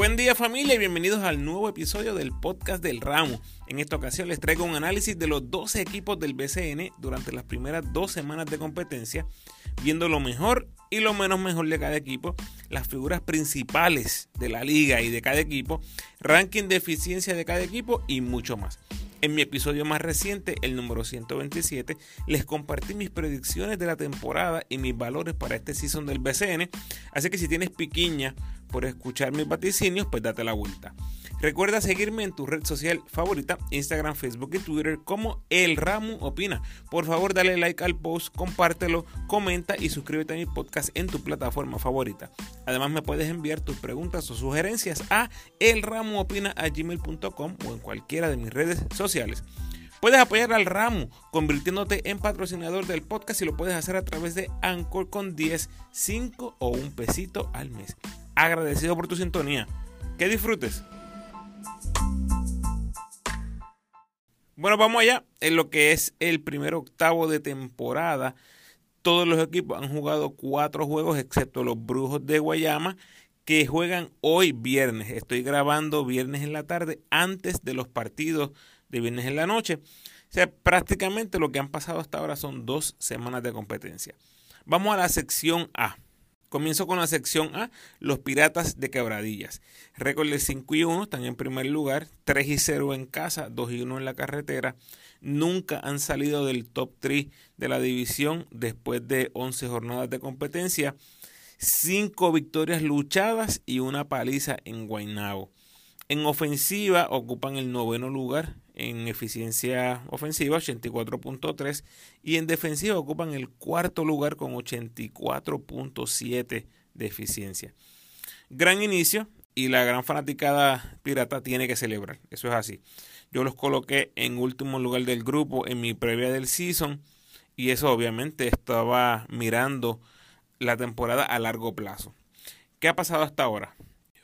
Buen día familia y bienvenidos al nuevo episodio del podcast del ramo. En esta ocasión les traigo un análisis de los 12 equipos del BCN durante las primeras dos semanas de competencia, viendo lo mejor y lo menos mejor de cada equipo, las figuras principales de la liga y de cada equipo, ranking de eficiencia de cada equipo y mucho más. En mi episodio más reciente, el número 127, les compartí mis predicciones de la temporada y mis valores para este season del BCN, así que si tienes piquiña por escuchar mis vaticinios, pues date la vuelta. Recuerda seguirme en tu red social favorita, Instagram, Facebook y Twitter como El Ramu Opina. Por favor, dale like al post, compártelo, comenta y suscríbete a mi podcast en tu plataforma favorita. Además, me puedes enviar tus preguntas o sugerencias a elramuopina.gmail.com o en cualquiera de mis redes sociales. Puedes apoyar al Ramu convirtiéndote en patrocinador del podcast y lo puedes hacer a través de Anchor con 10, 5 o un pesito al mes. Agradecido por tu sintonía. Que disfrutes. Bueno, vamos allá. En lo que es el primer octavo de temporada, todos los equipos han jugado cuatro juegos, excepto los Brujos de Guayama, que juegan hoy viernes. Estoy grabando viernes en la tarde, antes de los partidos de viernes en la noche. O sea, prácticamente lo que han pasado hasta ahora son dos semanas de competencia. Vamos a la sección A. Comienzo con la sección A, los Piratas de Quebradillas. Récord de 5 y 1, están en primer lugar, 3 y 0 en casa, 2 y 1 en la carretera. Nunca han salido del top 3 de la división después de 11 jornadas de competencia. 5 victorias luchadas y una paliza en Guaynabo. En ofensiva ocupan el noveno lugar en eficiencia ofensiva 84.3 y en defensiva ocupan el cuarto lugar con 84.7 de eficiencia. Gran inicio y la gran fanaticada pirata tiene que celebrar, eso es así. Yo los coloqué en último lugar del grupo en mi previa del season y eso obviamente estaba mirando la temporada a largo plazo. ¿Qué ha pasado hasta ahora?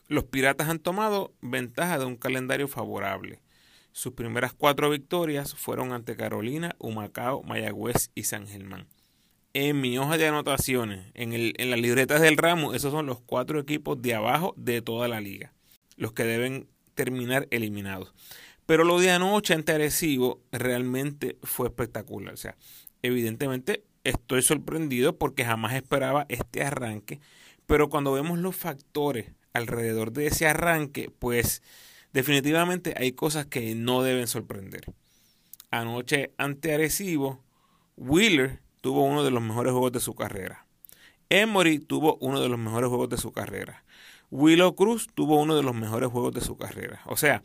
Los Piratas han tomado ventaja de un calendario favorable. Sus primeras cuatro victorias fueron ante Carolina, Humacao, Mayagüez y San Germán. En mi hoja de anotaciones, en, el, en las libretas del ramo, esos son los cuatro equipos de abajo de toda la liga, los que deben terminar eliminados. Pero lo de anoche ante Arecibo realmente fue espectacular. O sea, evidentemente estoy sorprendido porque jamás esperaba este arranque. Pero cuando vemos los factores alrededor de ese arranque, pues definitivamente hay cosas que no deben sorprender. Anoche ante Arecibo, Wheeler tuvo uno de los mejores juegos de su carrera. Emory tuvo uno de los mejores juegos de su carrera. Willow Cruz tuvo uno de los mejores juegos de su carrera. O sea,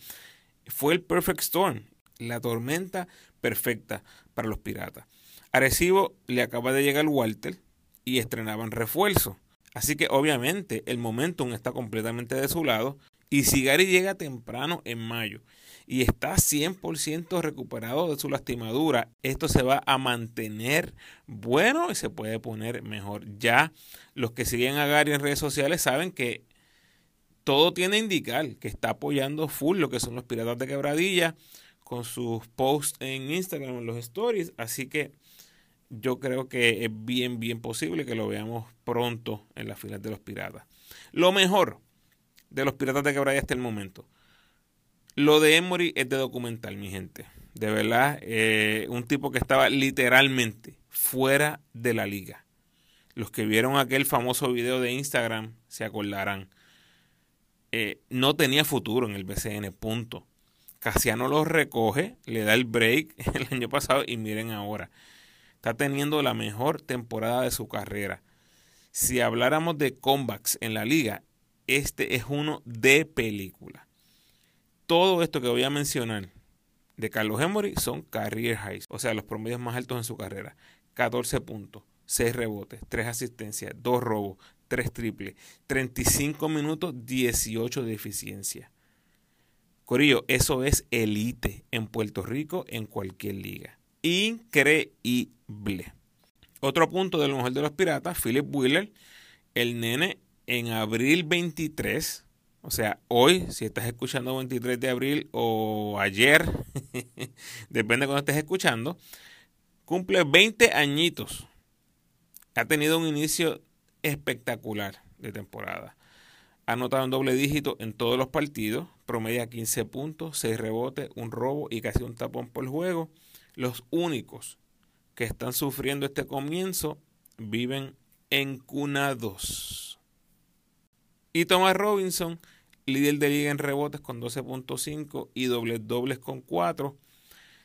fue el perfect storm, la tormenta perfecta para los piratas. Arecibo le acaba de llegar Walter y estrenaban refuerzo. Así que obviamente el momentum está completamente de su lado. Y si Gary llega temprano en mayo y está 100% recuperado de su lastimadura, esto se va a mantener bueno y se puede poner mejor. Ya los que siguen a Gary en redes sociales saben que todo tiene indicar que está apoyando full lo que son los piratas de quebradilla con sus posts en Instagram, en los stories. Así que yo creo que es bien, bien posible que lo veamos pronto en las filas de los piratas. Lo mejor de los piratas de Quebradilla hasta el momento. Lo de Emory es de documental, mi gente. De verdad, eh, un tipo que estaba literalmente fuera de la liga. Los que vieron aquel famoso video de Instagram se acordarán. Eh, no tenía futuro en el BCN, punto. Casiano lo recoge, le da el break el año pasado y miren ahora está teniendo la mejor temporada de su carrera. Si habláramos de comebacks en la liga, este es uno de película. Todo esto que voy a mencionar de Carlos Emory son career highs, o sea, los promedios más altos en su carrera. 14 puntos, 6 rebotes, 3 asistencias, 2 robos, 3 triples, 35 minutos, 18 de eficiencia. Corillo, eso es elite en Puerto Rico en cualquier liga. Increíble. Otro punto de lo mejor de los piratas, Philip Wheeler, el nene en abril 23, o sea, hoy, si estás escuchando 23 de abril o ayer, depende de cuando estés escuchando, cumple 20 añitos. Ha tenido un inicio espectacular de temporada. Ha anotado en doble dígito en todos los partidos, promedia 15 puntos, 6 rebotes, un robo y casi un tapón por juego. Los únicos que están sufriendo este comienzo viven encunados. Y Thomas Robinson, líder de liga en rebotes con 12.5 y dobles dobles con 4.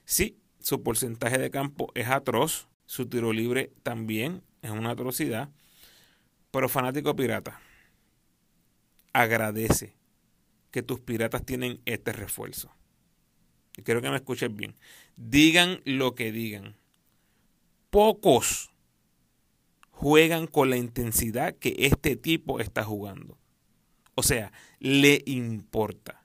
Sí, su porcentaje de campo es atroz, su tiro libre también es una atrocidad, pero fanático pirata, agradece que tus piratas tienen este refuerzo. Y quiero que me escuchen bien. Digan lo que digan. Pocos juegan con la intensidad que este tipo está jugando. O sea, le importa.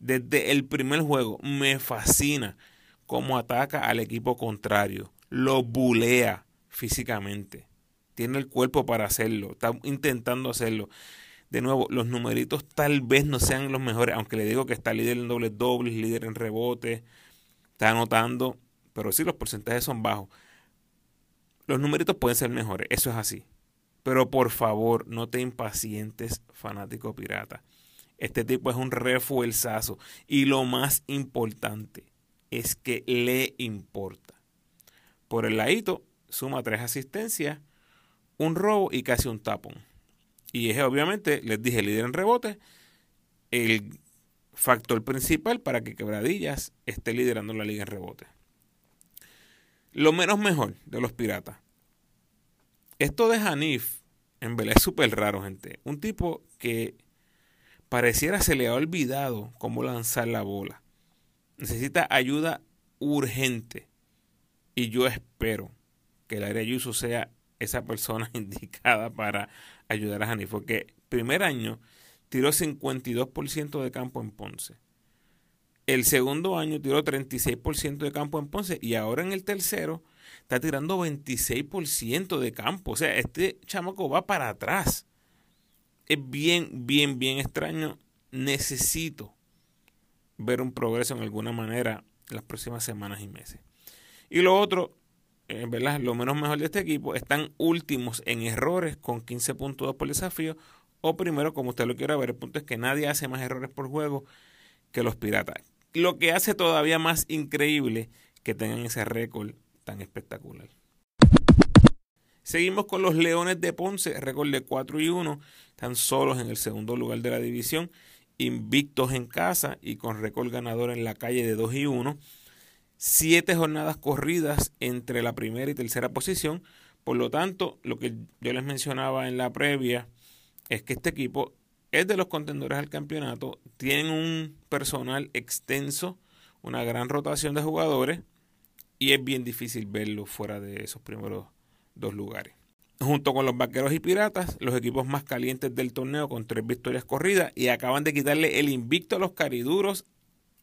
Desde el primer juego me fascina cómo ataca al equipo contrario. Lo bulea físicamente. Tiene el cuerpo para hacerlo. Está intentando hacerlo. De nuevo, los numeritos tal vez no sean los mejores, aunque le digo que está líder en dobles dobles, líder en rebote, está anotando, pero sí los porcentajes son bajos. Los numeritos pueden ser mejores, eso es así. Pero por favor, no te impacientes, fanático pirata. Este tipo es un refuerzazo. Y lo más importante es que le importa. Por el ladito, suma tres asistencias, un robo y casi un tapón. Y es obviamente, les dije, líder en rebote, el factor principal para que Quebradillas esté liderando la liga en rebote. Lo menos mejor de los piratas. Esto de Hanif, en verdad es súper raro, gente. Un tipo que pareciera se le ha olvidado cómo lanzar la bola. Necesita ayuda urgente. Y yo espero que el área Yuso sea esa persona indicada para ayudar a Hanif. Porque primer año tiró 52% de campo en Ponce. El segundo año tiró 36% de campo en Ponce y ahora en el tercero está tirando 26% de campo. O sea, este chamaco va para atrás. Es bien, bien, bien extraño. Necesito ver un progreso en alguna manera las próximas semanas y meses. Y lo otro, en verdad, lo menos mejor de este equipo, están últimos en errores con 15.2 por desafío. O primero, como usted lo quiera ver, el punto es que nadie hace más errores por juego que los piratas. Lo que hace todavía más increíble que tengan ese récord tan espectacular. Seguimos con los Leones de Ponce, récord de 4 y 1, están solos en el segundo lugar de la división, invictos en casa y con récord ganador en la calle de 2 y 1. Siete jornadas corridas entre la primera y tercera posición. Por lo tanto, lo que yo les mencionaba en la previa es que este equipo es de los contendores al campeonato, tienen un personal extenso, una gran rotación de jugadores y es bien difícil verlo fuera de esos primeros dos lugares. Junto con los Vaqueros y Piratas, los equipos más calientes del torneo con tres victorias corridas y acaban de quitarle el invicto a los cariduros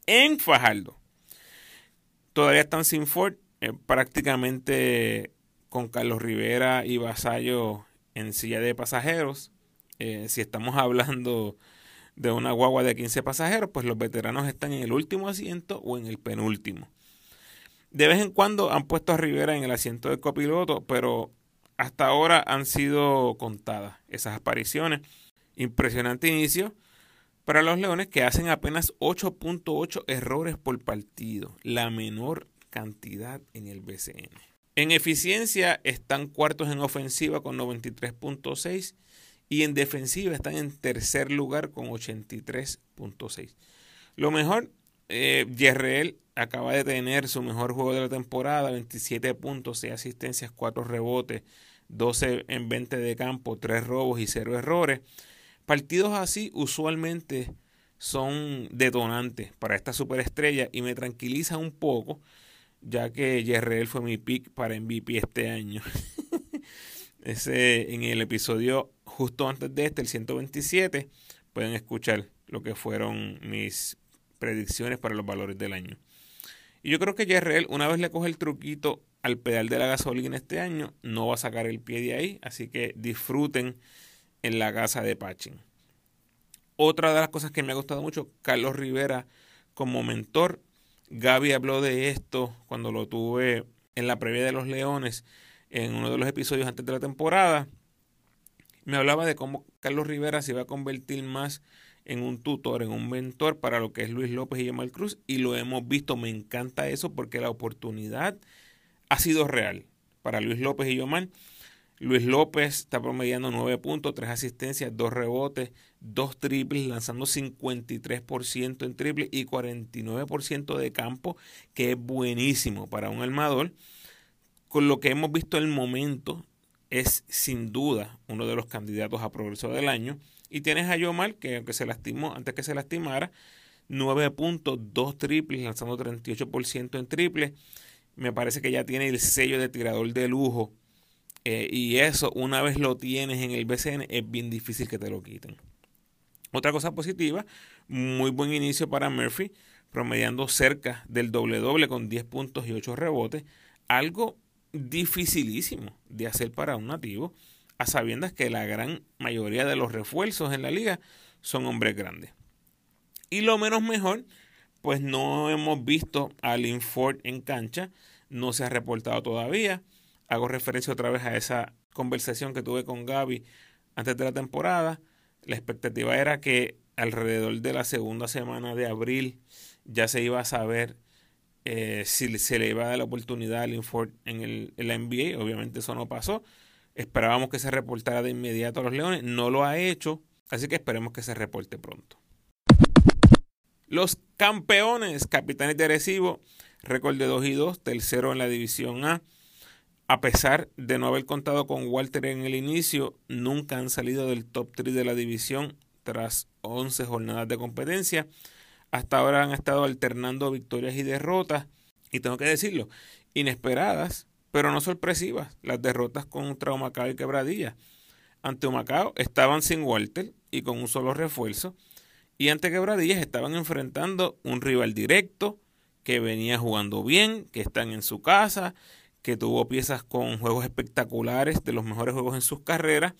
en Fajardo. Todavía están sin Ford, eh, prácticamente con Carlos Rivera y Vasallo en silla de pasajeros. Eh, si estamos hablando de una guagua de 15 pasajeros, pues los veteranos están en el último asiento o en el penúltimo. De vez en cuando han puesto a Rivera en el asiento de copiloto, pero hasta ahora han sido contadas esas apariciones. Impresionante inicio para los Leones que hacen apenas 8.8 errores por partido, la menor cantidad en el BCN. En eficiencia están cuartos en ofensiva con 93.6 y en defensiva están en tercer lugar con 83.6. Lo mejor, eh, Yerreel acaba de tener su mejor juego de la temporada, 27 puntos, 6 asistencias, 4 rebotes, 12 en 20 de campo, 3 robos y 0 errores. Partidos así usualmente son detonantes para esta superestrella y me tranquiliza un poco, ya que Yerreel fue mi pick para MVP este año. Ese, en el episodio justo antes de este, el 127, pueden escuchar lo que fueron mis predicciones para los valores del año. Y yo creo que Yerreel, una vez le coge el truquito al pedal de la gasolina este año, no va a sacar el pie de ahí. Así que disfruten en la casa de Pachín. Otra de las cosas que me ha gustado mucho, Carlos Rivera como mentor. Gaby habló de esto cuando lo tuve en la previa de los Leones en uno de los episodios antes de la temporada. Me hablaba de cómo Carlos Rivera se iba a convertir más en un tutor, en un mentor para lo que es Luis López y Yamal Cruz. Y lo hemos visto, me encanta eso porque la oportunidad ha sido real para Luis López y Yamal. Luis López está promediando 9 puntos, 3 asistencias, 2 rebotes, 2 triples, lanzando 53% en triple y 49% de campo, que es buenísimo para un armador. Con lo que hemos visto el momento, es sin duda uno de los candidatos a progreso del año. Y tienes a Yomar, que aunque se lastimó, antes que se lastimara, 9 puntos, 2 triples, lanzando 38% en triple. Me parece que ya tiene el sello de tirador de lujo eh, y eso, una vez lo tienes en el BCN, es bien difícil que te lo quiten. Otra cosa positiva, muy buen inicio para Murphy, promediando cerca del doble doble con 10 puntos y 8 rebotes. Algo dificilísimo de hacer para un nativo, a sabiendas que la gran mayoría de los refuerzos en la liga son hombres grandes. Y lo menos mejor, pues no hemos visto a Lynn Ford en cancha, no se ha reportado todavía hago referencia otra vez a esa conversación que tuve con Gaby antes de la temporada. La expectativa era que alrededor de la segunda semana de abril ya se iba a saber eh, si se le iba a dar la oportunidad al Linford en, el, en la NBA. Obviamente eso no pasó. Esperábamos que se reportara de inmediato a los Leones. No lo ha hecho. Así que esperemos que se reporte pronto. Los campeones, capitanes de Recibo, récord de 2 y 2, tercero en la división A a pesar de no haber contado con Walter en el inicio, nunca han salido del top 3 de la división tras 11 jornadas de competencia. Hasta ahora han estado alternando victorias y derrotas, y tengo que decirlo, inesperadas, pero no sorpresivas, las derrotas contra Humacao y Quebradilla. Ante Humacao estaban sin Walter y con un solo refuerzo, y ante Quebradillas estaban enfrentando un rival directo que venía jugando bien, que están en su casa, que tuvo piezas con juegos espectaculares, de los mejores juegos en sus carreras,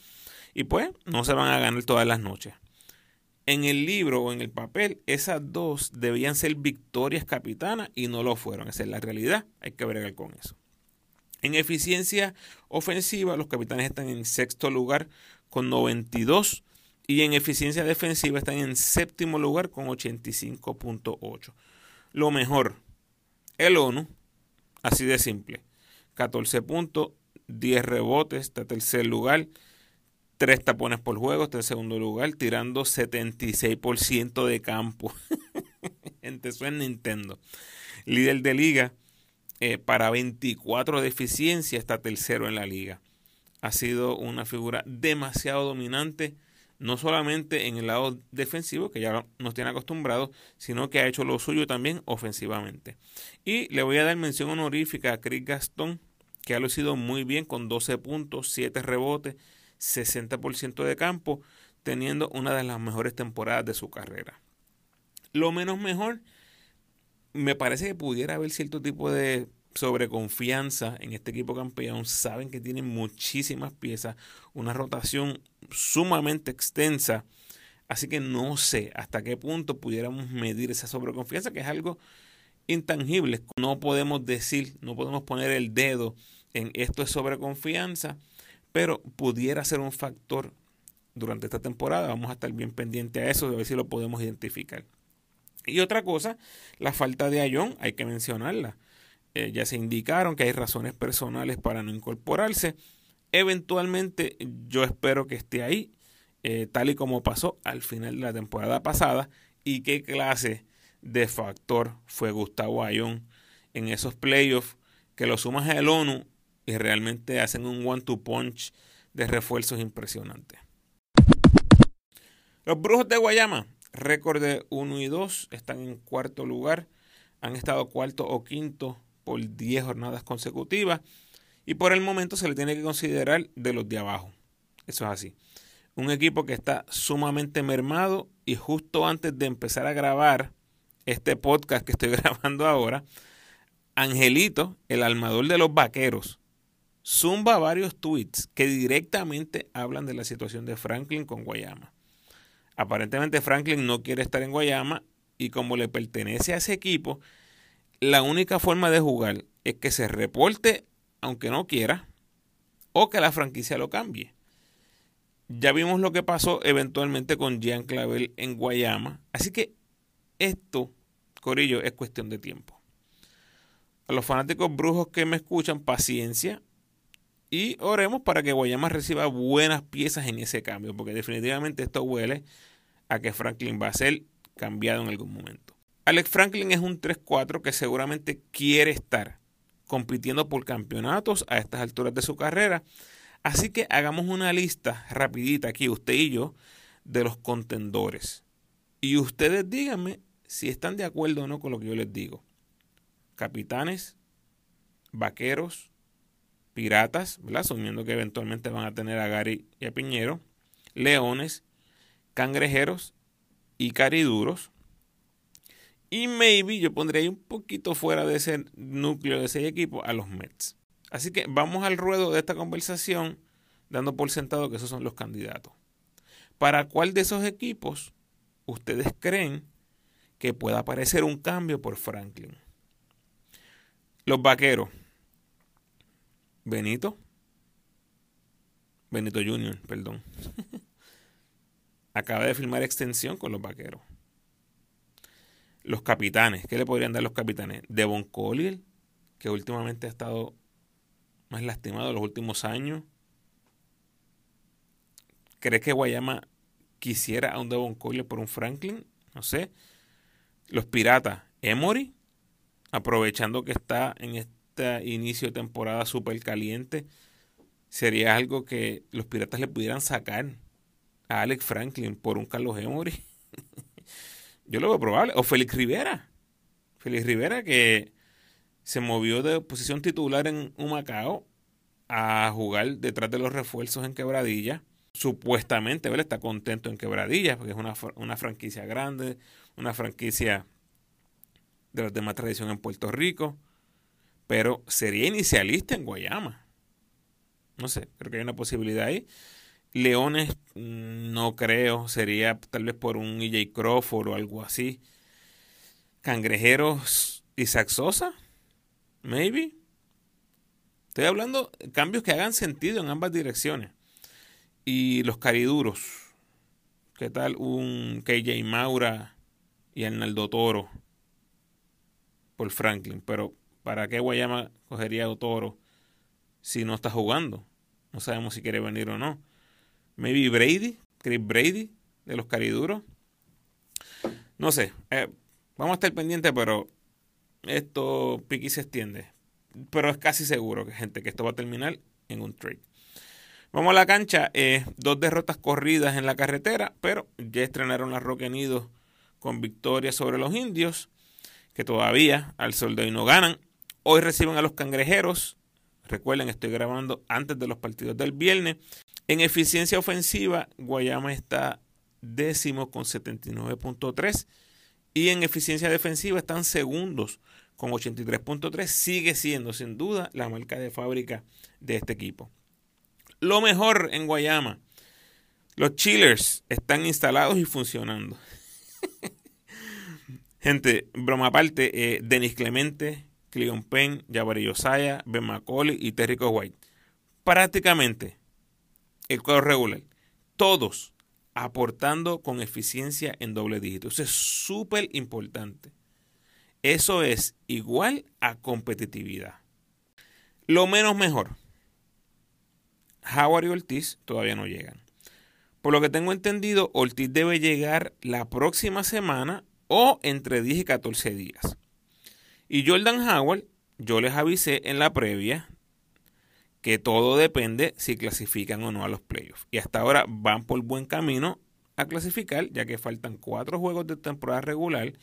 y pues no se van a ganar todas las noches. En el libro o en el papel, esas dos debían ser victorias capitanas y no lo fueron. Esa es la realidad, hay que bregar con eso. En eficiencia ofensiva, los capitanes están en sexto lugar con 92 y en eficiencia defensiva están en séptimo lugar con 85.8. Lo mejor, el ONU, así de simple. 14 puntos, 10 rebotes, está tercer lugar, 3 tapones por juego, está en segundo lugar, tirando 76% de campo. Gente, eso es Nintendo. Líder de liga eh, para 24 de eficiencia, está tercero en la liga. Ha sido una figura demasiado dominante, no solamente en el lado defensivo, que ya nos tiene acostumbrados, sino que ha hecho lo suyo también ofensivamente. Y le voy a dar mención honorífica a Chris Gastón, que ha lucido muy bien con 12 puntos, 7 rebotes, 60% de campo, teniendo una de las mejores temporadas de su carrera. Lo menos mejor, me parece que pudiera haber cierto tipo de sobreconfianza en este equipo campeón. Saben que tienen muchísimas piezas, una rotación sumamente extensa. Así que no sé hasta qué punto pudiéramos medir esa sobreconfianza, que es algo intangible. No podemos decir, no podemos poner el dedo en esto es sobreconfianza, pero pudiera ser un factor durante esta temporada. Vamos a estar bien pendientes a eso, de ver si lo podemos identificar. Y otra cosa, la falta de Ayón, hay que mencionarla. Eh, ya se indicaron que hay razones personales para no incorporarse. Eventualmente yo espero que esté ahí, eh, tal y como pasó al final de la temporada pasada. Y qué clase de factor fue Gustavo Ayón en esos playoffs que lo sumas al ONU y realmente hacen un one-two punch de refuerzos impresionantes. Los Brujos de Guayama, récord de 1 y 2, están en cuarto lugar. Han estado cuarto o quinto por 10 jornadas consecutivas. Y por el momento se le tiene que considerar de los de abajo. Eso es así. Un equipo que está sumamente mermado y justo antes de empezar a grabar este podcast que estoy grabando ahora, Angelito, el armador de los vaqueros, zumba varios tweets que directamente hablan de la situación de Franklin con Guayama. Aparentemente Franklin no quiere estar en Guayama y como le pertenece a ese equipo, la única forma de jugar es que se reporte aunque no quiera o que la franquicia lo cambie. Ya vimos lo que pasó eventualmente con Jean Clavel en Guayama. Así que esto, Corillo, es cuestión de tiempo. A los fanáticos brujos que me escuchan, paciencia. Y oremos para que Guayama reciba buenas piezas en ese cambio. Porque definitivamente esto huele a que Franklin va a ser cambiado en algún momento. Alex Franklin es un 3-4 que seguramente quiere estar compitiendo por campeonatos a estas alturas de su carrera. Así que hagamos una lista rapidita aquí, usted y yo, de los contendores. Y ustedes díganme si están de acuerdo o no con lo que yo les digo. Capitanes, vaqueros, piratas, asumiendo que eventualmente van a tener a Gary y a Piñero, leones, cangrejeros y cariduros, y maybe yo pondría ahí un poquito fuera de ese núcleo de ese equipo a los Mets. Así que vamos al ruedo de esta conversación dando por sentado que esos son los candidatos. ¿Para cuál de esos equipos ustedes creen que pueda aparecer un cambio por Franklin? Los vaqueros. Benito. Benito Jr., perdón. Acaba de firmar extensión con los vaqueros. Los capitanes, ¿qué le podrían dar los capitanes? Devon Collier, que últimamente ha estado más lastimado en los últimos años. ¿Crees que Guayama quisiera a un Devon Collier por un Franklin? No sé. Los piratas, Emory, aprovechando que está en este inicio de temporada súper caliente, sería algo que los piratas le pudieran sacar a Alex Franklin por un Carlos Emory. Yo lo veo probable. O Félix Rivera. Félix Rivera que se movió de posición titular en Humacao a jugar detrás de los refuerzos en Quebradilla. Supuestamente, ¿verdad? Está contento en Quebradilla porque es una, una franquicia grande, una franquicia de la demás tradición en Puerto Rico. Pero sería inicialista en Guayama. No sé, creo que hay una posibilidad ahí. Leones, no creo, sería tal vez por un EJ Crawford o algo así. Cangrejeros, Isaac Sosa, maybe. Estoy hablando de cambios que hagan sentido en ambas direcciones. Y los cariduros, ¿qué tal un KJ Maura y Arnaldo Toro por Franklin? Pero ¿para qué Guayama cogería a Toro si no está jugando? No sabemos si quiere venir o no. Maybe Brady, Chris Brady, de los cariduros. No sé, eh, vamos a estar pendientes, pero esto piqui se extiende. Pero es casi seguro que gente que esto va a terminar en un trade. Vamos a la cancha, eh, dos derrotas corridas en la carretera, pero ya estrenaron la Roque Nidos con victoria sobre los indios, que todavía al sol de hoy no ganan. Hoy reciben a los cangrejeros. Recuerden, estoy grabando antes de los partidos del viernes. En eficiencia ofensiva, Guayama está décimo con 79.3 y en eficiencia defensiva están segundos con 83.3. Sigue siendo sin duda la marca de fábrica de este equipo. Lo mejor en Guayama, los chillers están instalados y funcionando. Gente, broma aparte, eh, Denis Clemente, Cleon Penn, Jabari Yosaya, Ben McCauley y Terrico White. Prácticamente el cuadro regular. Todos aportando con eficiencia en doble dígito. Eso es súper importante. Eso es igual a competitividad. Lo menos mejor. Howard y Ortiz todavía no llegan. Por lo que tengo entendido, Ortiz debe llegar la próxima semana o entre 10 y 14 días. Y Jordan Howard, yo les avisé en la previa que todo depende si clasifican o no a los playoffs. Y hasta ahora van por buen camino a clasificar, ya que faltan cuatro juegos de temporada regular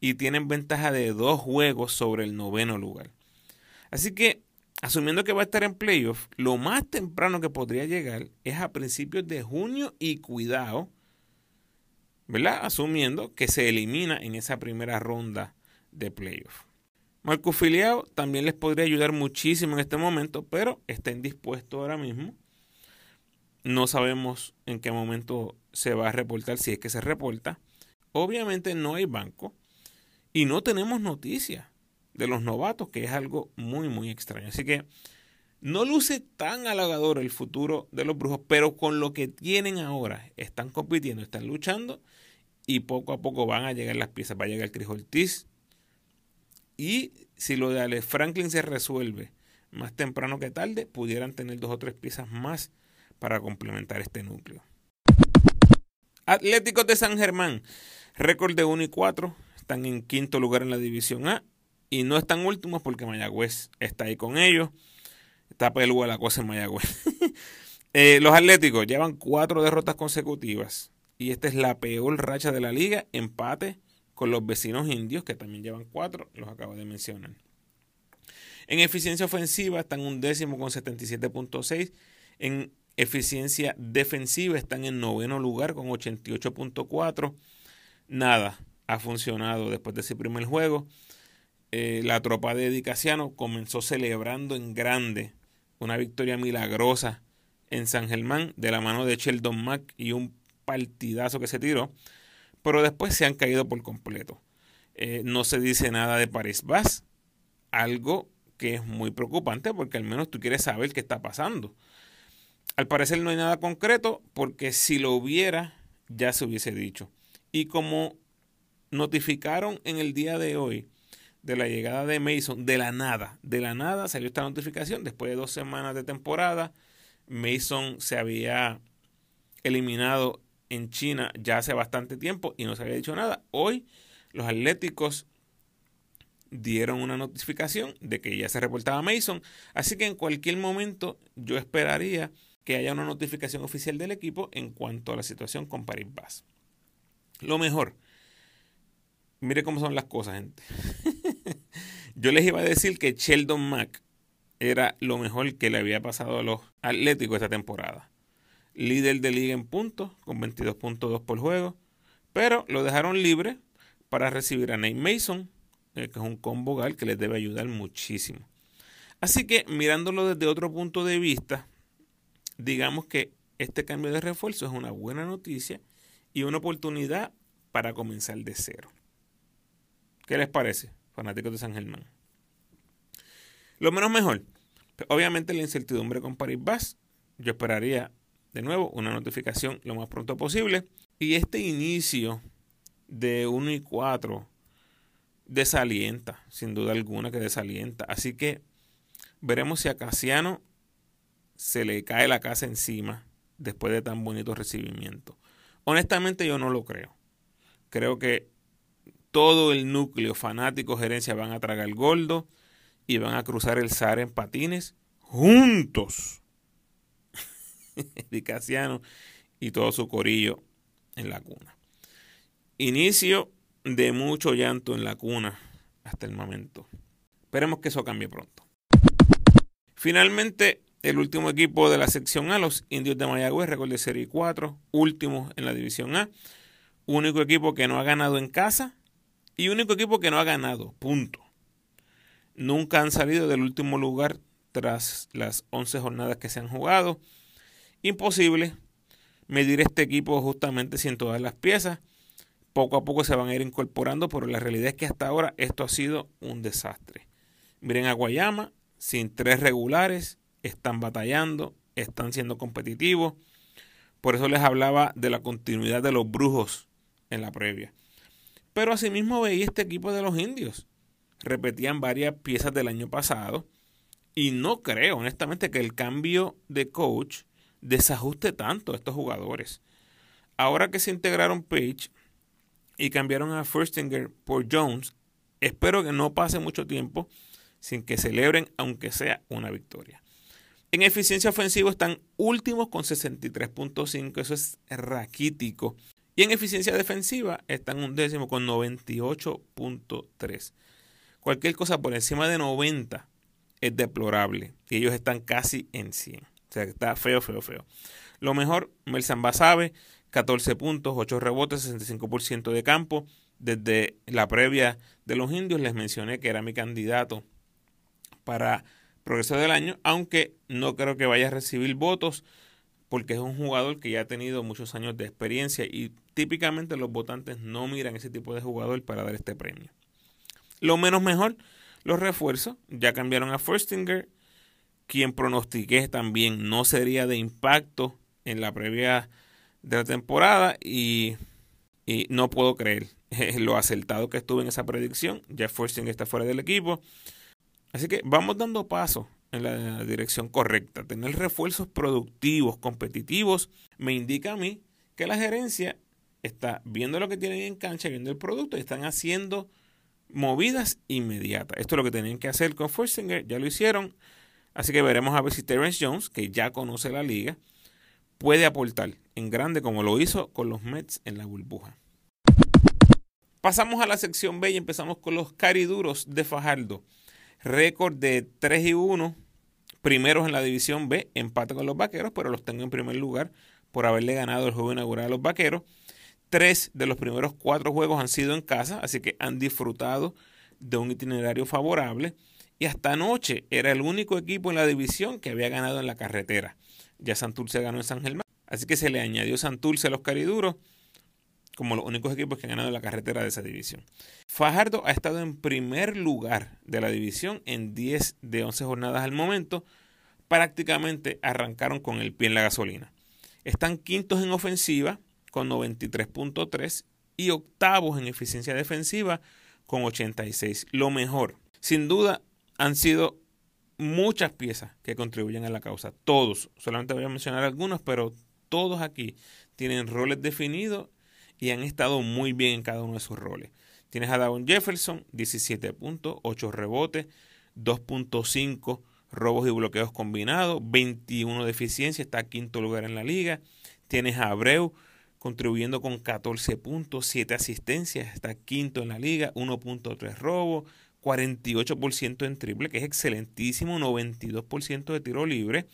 y tienen ventaja de dos juegos sobre el noveno lugar. Así que, asumiendo que va a estar en playoffs, lo más temprano que podría llegar es a principios de junio y cuidado, ¿verdad? Asumiendo que se elimina en esa primera ronda de playoffs. Marco Filiao también les podría ayudar muchísimo en este momento, pero está indispuesto ahora mismo. No sabemos en qué momento se va a reportar, si es que se reporta. Obviamente no hay banco y no tenemos noticias de los novatos, que es algo muy, muy extraño. Así que No luce tan halagador el futuro de los brujos, pero con lo que tienen ahora, están compitiendo, están luchando y poco a poco van a llegar las piezas. Va a llegar Chris Ortiz. Y si lo de Alex Franklin se resuelve más temprano que tarde, pudieran tener dos o tres piezas más para complementar este núcleo. Atléticos de San Germán, récord de 1 y 4, están en quinto lugar en la División A y no están últimos porque Mayagüez está ahí con ellos. Está pelúa la cosa en Mayagüez. Eh, los Atléticos llevan cuatro derrotas consecutivas y esta es la peor racha de la liga, empate con los vecinos indios que también llevan cuatro, los acabo de mencionar. En eficiencia ofensiva están un décimo con 77.6. En eficiencia defensiva están en noveno lugar con 88.4. Nada ha funcionado después de ese primer juego. Eh, la tropa de Dicasiano comenzó celebrando en grande una victoria milagrosa en San Germán de la mano de Sheldon Mack y un partidazo que se tiró, pero después se han caído por completo. Eh, no se dice nada de Paris Bass, algo que es muy preocupante porque al menos tú quieres saber qué está pasando. Al parecer no hay nada concreto porque si lo hubiera ya se hubiese dicho. Y como notificaron en el día de hoy de la llegada de Mason, de la nada, de la nada salió esta notificación después de dos semanas de temporada. Mason se había eliminado en China ya hace bastante tiempo y no se había dicho nada. Hoy los Atléticos dieron una notificación de que ya se reportaba Mason. Así que en cualquier momento yo esperaría que haya una notificación oficial del equipo en cuanto a la situación con Paris Bass. Lo mejor, mire cómo son las cosas, gente. Yo les iba a decir que Sheldon Mack era lo mejor que le había pasado a los Atléticos esta temporada. Líder de liga en puntos, con 22.2 por juego. Pero lo dejaron libre para recibir a Nate Mason, eh, que es un combo gal que les debe ayudar muchísimo. Así que mirándolo desde otro punto de vista, digamos que este cambio de refuerzo es una buena noticia y una oportunidad para comenzar de cero. ¿Qué les parece, fanáticos de San Germán? Lo menos mejor. Obviamente la incertidumbre con Paris Bass. Yo esperaría de nuevo una notificación lo más pronto posible. Y este inicio de 1 y 4 desalienta, sin duda alguna que desalienta. Así que veremos si a Casiano se le cae la casa encima después de tan bonito recibimiento. Honestamente yo no lo creo. Creo que todo el núcleo fanático gerencia van a tragar el gordo y van a cruzar el Sahara en patines juntos. Dicasiano y todo su corillo en la cuna. Inicio de mucho llanto en la cuna hasta el momento. Esperemos que eso cambie pronto. Finalmente, el último equipo de la sección A, los Indios de Mayagüez, récord de Serie 4, último en la División A. Único equipo que no ha ganado en casa y único equipo que no ha ganado, punto. Nunca han salido del último lugar tras las 11 jornadas que se han jugado. Imposible medir este equipo justamente sin todas las piezas. Poco a poco se van a ir incorporando, pero la realidad es que hasta ahora esto ha sido un desastre. Miren a Guayama, sin tres regulares, están batallando, están siendo competitivos. Por eso les hablaba de la continuidad de los brujos en la previa. Pero asimismo veía este equipo de los indios. Repetían varias piezas del año pasado. Y no creo, honestamente, que el cambio de coach desajuste tanto a estos jugadores. Ahora que se integraron Page y cambiaron a Firstinger por Jones, espero que no pase mucho tiempo sin que celebren, aunque sea una victoria. En eficiencia ofensiva están últimos con 63.5, eso es raquítico. Y en eficiencia defensiva están un décimo con 98.3. Cualquier cosa por encima de 90 es deplorable. Y ellos están casi en 100. O sea, está feo, feo, feo. Lo mejor, Melsan Basabe, 14 puntos, 8 rebotes, 65% de campo. Desde la previa de los indios les mencioné que era mi candidato para progreso del año, aunque no creo que vaya a recibir votos porque es un jugador que ya ha tenido muchos años de experiencia y típicamente los votantes no miran ese tipo de jugador para dar este premio. Lo menos mejor, los refuerzos, ya cambiaron a Forstinger quien pronostiqué también no sería de impacto en la previa de la temporada y, no puedo creer lo acertado que estuve en esa predicción. Jeff Forsting está fuera del equipo. Así que vamos dando paso en la dirección correcta. Tener refuerzos productivos, competitivos, me indica a mí que la gerencia está viendo lo que tienen en cancha, viendo el producto y están haciendo movidas inmediatas. Esto es lo que tenían que hacer con Forstinger, ya lo hicieron. Así que veremos a ver si Terrence Jones, que ya conoce la liga, puede aportar en grande como lo hizo con los Mets en la burbuja. Pasamos a la sección B y empezamos con los cariduros de Fajardo. Récord de 3 y 1, primeros en la división B, empate con los vaqueros, pero los tengo en primer lugar por haberle ganado el juego inaugural a los vaqueros. Tres de los primeros cuatro juegos han sido en casa, así que han disfrutado de un itinerario favorable. Y hasta anoche era el único equipo en la división que había ganado en la carretera. Ya Santurce ganó en San Germán, así que se le añadió Santurce a los cariduros como los únicos equipos que han ganado en la carretera de esa división. Fajardo ha estado en primer lugar de la división en 10 de 11 jornadas al momento. Prácticamente arrancaron con el pie en la gasolina. Están quintos en ofensiva con 93.3 y octavos en eficiencia defensiva con 86. Lo mejor, sin duda, han sido muchas piezas que contribuyen a la causa. Todos, solamente voy a mencionar algunos, pero todos aquí tienen roles definidos y han estado muy bien en cada uno de sus roles. Tienes a Davon Jefferson, 17 puntos, 8 rebotes, 2.5 robos y bloqueos combinados, 21 de eficiencia, está quinto lugar en la liga. Tienes a Abreu contribuyendo con 14 puntos, 7 asistencias, está quinto en la liga, 1.3 robos, 48% en triple, que es excelentísimo, 92% de tiro libre,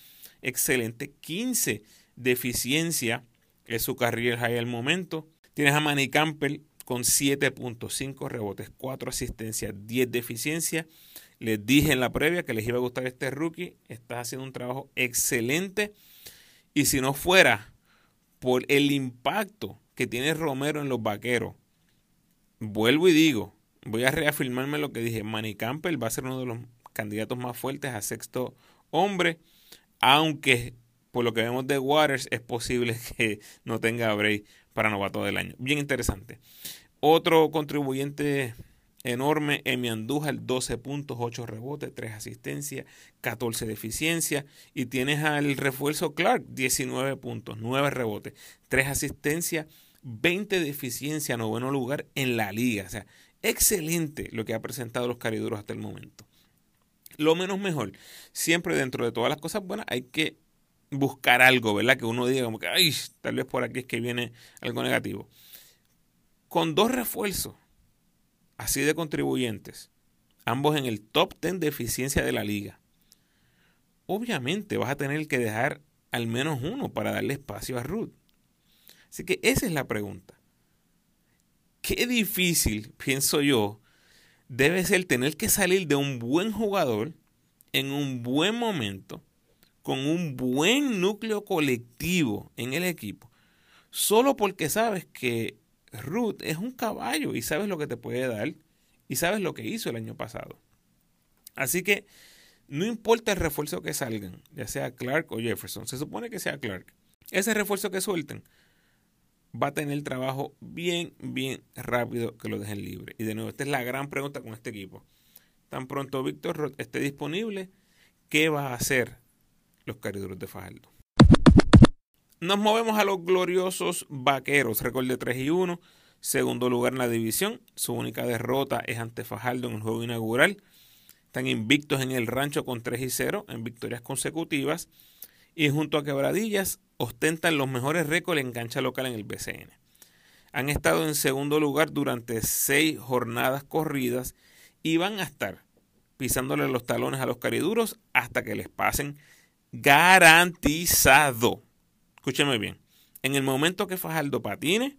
excelente, 15 de eficiencia, es su carrera high al momento. Tienes a Manny Campbell con 7.5 rebotes, 4 asistencias, 10 de eficiencia. Les dije en la previa que les iba a gustar este rookie. Está haciendo un trabajo excelente. Y si no fuera por el impacto que tiene Romero en los vaqueros, vuelvo y digo, voy a reafirmarme lo que dije. Manny Campbell va a ser uno de los candidatos más fuertes a sexto hombre. Aunque por lo que vemos de Waters es posible que no tenga break para novato del año. Bien interesante. Otro contribuyente enorme, Emi Andújar, 12 puntos, 8 rebotes, 3 asistencias, 14 de eficiencia. Y tienes al refuerzo Clark, 19 puntos, 9 rebotes, 3 asistencias, 20 de eficiencia, noveno lugar en la liga. O sea, excelente lo que ha presentado los cariduros hasta el momento. Lo menos mejor, siempre dentro de todas las cosas buenas hay que buscar algo, ¿verdad? Que uno diga como que, ay, tal vez por aquí es que viene algo negativo. Con dos refuerzos así de contribuyentes, ambos en el top 10 de eficiencia de la liga, obviamente vas a tener que dejar al menos uno para darle espacio a Ruth. Así que esa es la pregunta. Qué difícil, pienso yo, debe ser tener que salir de un buen jugador en un buen momento con un buen núcleo colectivo en el equipo, solo porque sabes que Ruth es un caballo y sabes lo que te puede dar y sabes lo que hizo el año pasado. Así que no importa el refuerzo que salgan, ya sea Clark o Jefferson, se supone que sea Clark. Ese refuerzo que suelten va a tener trabajo bien, bien rápido que lo dejen libre. Y de nuevo, esta es la gran pregunta con este equipo. Tan pronto Víctor Roth esté disponible, ¿qué va a hacer los cariduros de Fajardo. Nos movemos a los gloriosos vaqueros, récord de 3 y 1, segundo lugar en la división. Su única derrota es ante Fajardo en el juego inaugural. Están invictos en el rancho con 3 y 0 en victorias consecutivas. Y junto a Quebradillas ostentan los mejores récords en cancha local en el BCN. Han estado en segundo lugar durante seis jornadas corridas y van a estar pisándole los talones a los cariduros hasta que les pasen garantizado. Escúcheme bien. En el momento que Fajardo patine,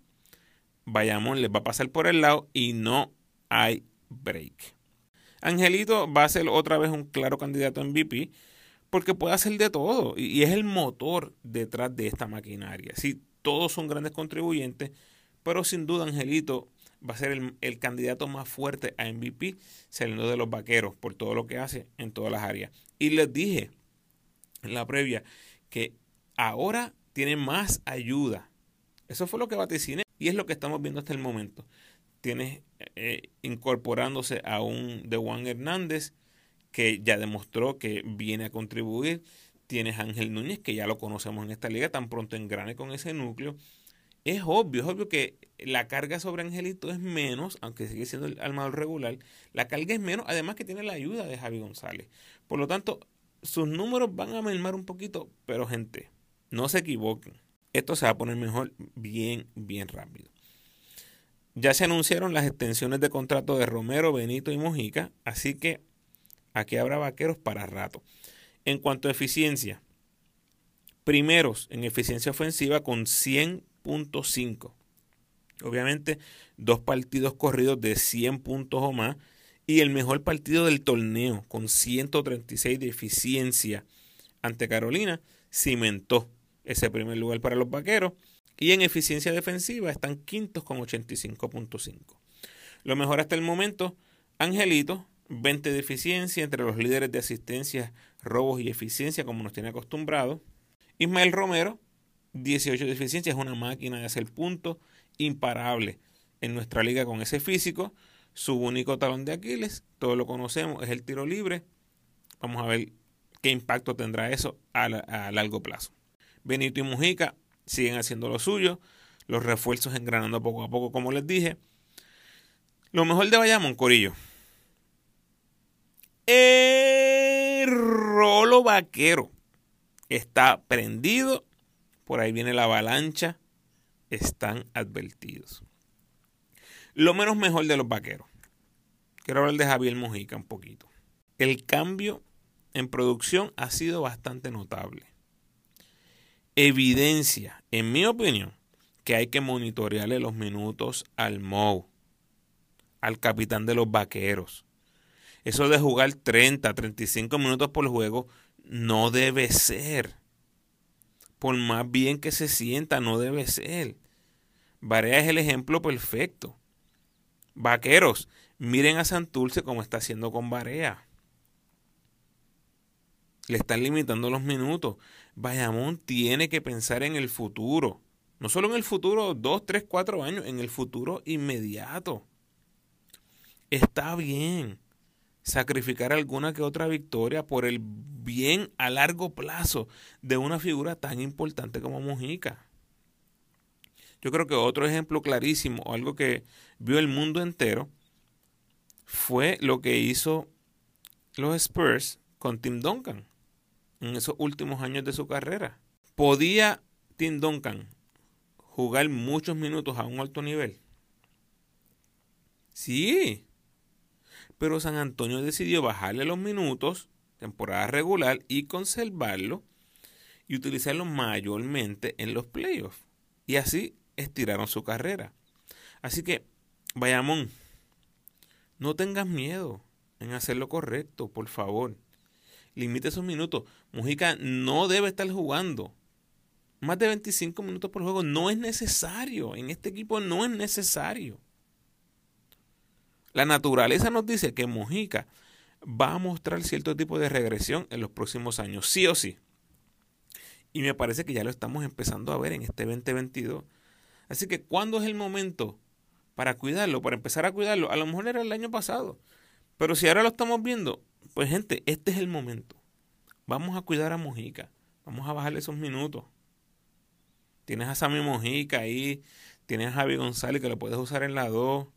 Bayamón les va a pasar por el lado y no hay break. Angelito va a ser otra vez un claro candidato en MVP porque puede hacer de todo y, es el motor detrás de esta maquinaria. Sí, todos son grandes contribuyentes, pero sin duda Angelito va a ser el, el, candidato más fuerte a MVP saliendo de los vaqueros por todo lo que hace en todas las áreas. Y les dije, en la previa que ahora tiene más ayuda. Eso fue lo que vaticiné y es lo que estamos viendo hasta el momento. Tienes eh, incorporándose a un de Juan Hernández que ya demostró que viene a contribuir. Tienes a Ángel Núñez que ya lo conocemos en esta liga, tan pronto engrane con ese núcleo. Es obvio, es obvio que la carga sobre Angelito es menos, aunque sigue siendo el armador regular, la carga es menos, además que tiene la ayuda de Javi González. Por lo tanto, sus números van a mermar un poquito, pero gente, no se equivoquen. Esto se va a poner mejor bien, bien rápido. Ya se anunciaron las extensiones de contrato de Romero, Benito y Mojica, así que aquí habrá vaqueros para rato. En cuanto a eficiencia, primeros en eficiencia ofensiva con 100.5. Obviamente, dos partidos corridos de 100 puntos o más y el mejor partido del torneo con 136 de eficiencia ante Carolina cimentó ese primer lugar para los vaqueros y en eficiencia defensiva están quintos con 85.5. Lo mejor hasta el momento, Angelito, 20 de eficiencia entre los líderes de asistencia, robos y eficiencia como nos tiene acostumbrado. Ismael Romero, 18 de eficiencia, es una máquina de hacer puntos imparable en nuestra liga con ese físico. Su único talón de Aquiles, todos lo conocemos, es el tiro libre. Vamos a ver qué impacto tendrá eso a, largo plazo. Benito y Mujica siguen haciendo lo suyo. Los refuerzos engranando poco a poco, como les dije. Lo mejor de Bayamón, Corillo. El rolo vaquero está prendido. Por ahí viene la avalancha. Están advertidos. Lo menos mejor de los vaqueros. Quiero hablar de Javier Mojica un poquito. El cambio en producción ha sido bastante notable. Evidencia, en mi opinión, que hay que monitorearle los minutos al Mou, al capitán de los vaqueros. Eso de jugar 30, 35 minutos por juego no debe ser. Por más bien que se sienta, no debe ser. Varea es el ejemplo perfecto. Vaqueros, miren a Santurce como está haciendo con Barea. Le están limitando los minutos. Bayamón tiene que pensar en el futuro. No solo en el futuro, dos, tres, cuatro años, en el futuro inmediato. Está bien sacrificar alguna que otra victoria por el bien a largo plazo de una figura tan importante como Mujica. Yo creo que otro ejemplo clarísimo, algo que vio el mundo entero, fue lo que hizo los Spurs con Tim Duncan en esos últimos años de su carrera. ¿Podía Tim Duncan jugar muchos minutos a un alto nivel? Sí. Pero San Antonio decidió bajarle los minutos, temporada regular, y conservarlo y utilizarlo mayormente en los playoffs. Y así estiraron su carrera. Así que, Bayamón, no tengas miedo en hacer lo correcto, por favor. Limite esos minutos. Mujica no debe estar jugando. Más de 25 minutos por juego no es necesario. En este equipo no es necesario. La naturaleza nos dice que Mujica va a mostrar cierto tipo de regresión en los próximos años, sí o sí. Y me parece que ya lo estamos empezando a ver en este 2022 Así que, ¿cuándo es el momento para cuidarlo, para empezar a cuidarlo? A lo mejor era el año pasado. Pero si ahora lo estamos viendo, pues gente, este es el momento. Vamos a cuidar a Mojica. Vamos a bajarle esos minutos. Tienes a Sammy Mojica ahí. Tienes a Javi González que lo puedes usar en la 2.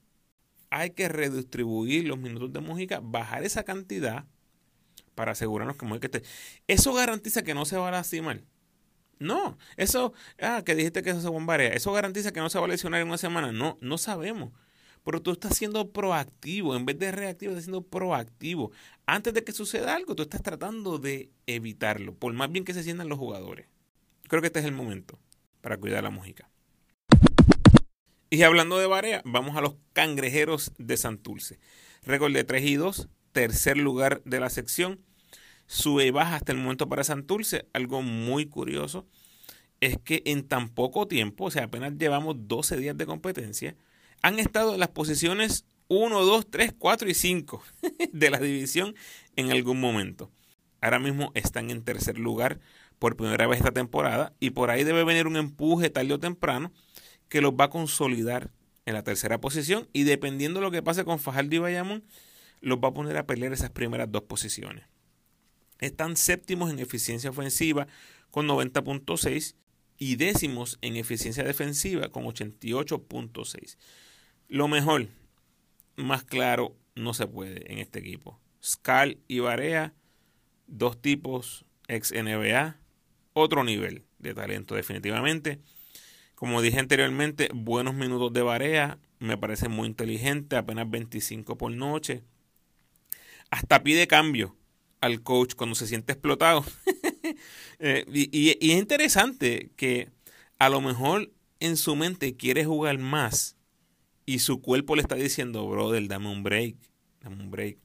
Hay que redistribuir los minutos de Mojica, bajar esa cantidad para asegurarnos que Mojica esté. Eso garantiza que no se va a lastimar. No, eso, ah, que dijiste que eso se bombarea, eso garantiza que no se va a lesionar en una semana. No, no sabemos. Pero tú estás siendo proactivo, en vez de reactivo, estás siendo proactivo. Antes de que suceda algo, tú estás tratando de evitarlo, por más bien que se sientan los jugadores. Creo que este es el momento para cuidar la música. Y hablando de Barea, vamos a los cangrejeros de Santurce. Récord de 3 y 2, tercer lugar de la sección sube y baja hasta el momento para Santurce. Algo muy curioso es que en tan poco tiempo, o sea, apenas llevamos 12 días de competencia, han estado en las posiciones 1, 2, 3, 4 y 5 de la división en algún momento. Ahora mismo están en tercer lugar por primera vez esta temporada y por ahí debe venir un empuje tarde o temprano que los va a consolidar en la tercera posición y dependiendo de lo que pase con Fajardo y Bayamón, los va a poner a pelear esas primeras dos posiciones. Están séptimos en eficiencia ofensiva con 90.6 y décimos en eficiencia defensiva con 88.6. Lo mejor, más claro, no se puede en este equipo. Scal y Barea, dos tipos ex NBA, otro nivel de talento definitivamente. Como dije anteriormente, buenos minutos de Barea, me parece muy inteligente, apenas 25 por noche. Hasta pide cambio al coach cuando se siente explotado. Eh, y, es interesante que a lo mejor en su mente quiere jugar más y su cuerpo le está diciendo, brother, dame un break, dame un break.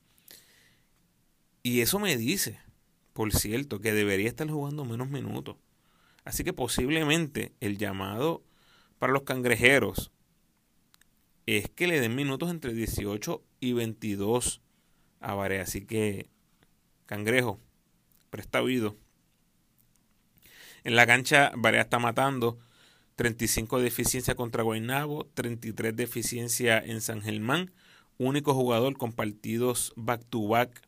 Y eso me dice, por cierto, que debería estar jugando menos minutos. Así que posiblemente el llamado para los cangrejeros es que le den minutos entre 18 y 22 a Vare. Así que, cangrejo, presta oído. En la cancha, Varea está matando 35 de eficiencia contra Guaynabo, 33 de eficiencia en San Germán. Único jugador con partidos back-to-back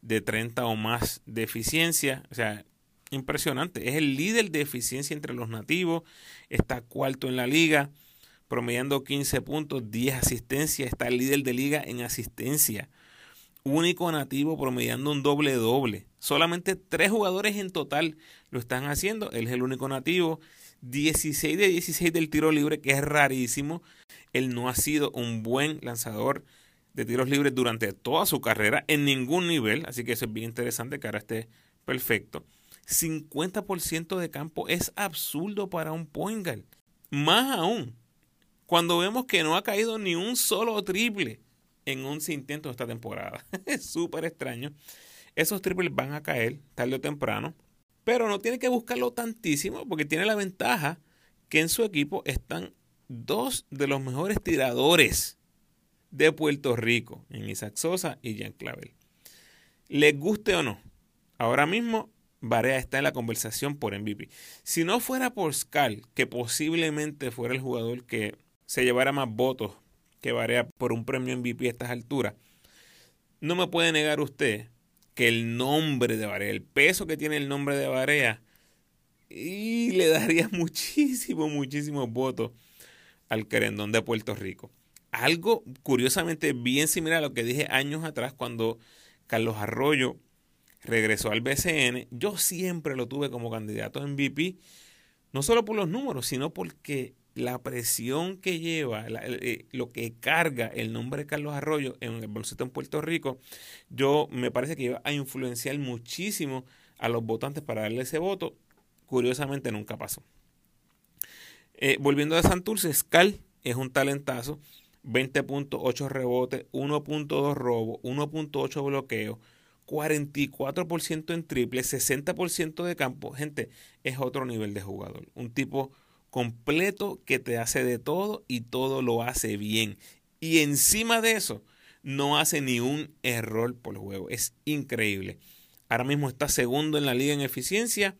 de 30 o más de eficiencia. O sea, impresionante. Es el líder de eficiencia entre los nativos. Está cuarto en la liga, promediando 15 puntos, 10 asistencias. Está el líder de liga en asistencia. Único nativo promediando un doble doble. Solamente tres jugadores en total lo están haciendo. Él es el único nativo. 16 de 16 del tiro libre, que es rarísimo. Él no ha sido un buen lanzador de tiros libres durante toda su carrera en ningún nivel, así que eso es bien interesante que ahora esté perfecto. 50% de campo es absurdo para un point Más aún, cuando vemos que no ha caído ni un solo triple en 11 intentos esta temporada. es súper extraño. Esos triples van a caer tarde o temprano, pero no tiene que buscarlo tantísimo porque tiene la ventaja que en su equipo están dos de los mejores tiradores de Puerto Rico, en Isaac Sosa y Jean Clavel. Les guste o no, ahora mismo Barea está en la conversación por MVP. Si no fuera por Scal, que posiblemente fuera el jugador que se llevara más votos que Barea por un premio MVP a estas alturas, no me puede negar usted que el nombre de Barea, el peso que tiene el nombre de Barea, y le daría muchísimo, muchísimos votos al querendón de Puerto Rico algo curiosamente bien similar a lo que dije años atrás cuando Carlos Arroyo regresó al BCN. Yo siempre lo tuve como candidato a MVP, no solo por los números, sino porque la presión que lleva, eh, lo que carga el nombre de Carlos Arroyo en el bolsito en Puerto Rico, yo me parece que iba a influenciar muchísimo a los votantes para darle ese voto. Curiosamente nunca pasó. Eh, volviendo a Santurce, Scal es un talentazo 20.8 rebotes, 1.2 robos, 1.8 bloqueos, 44% en triple, 60% de campo. Gente, es otro nivel de jugador. Un tipo completo que te hace de todo y todo lo hace bien. Y encima de eso, no hace ni un error por juego. Es increíble. Ahora mismo está segundo en la liga en eficiencia.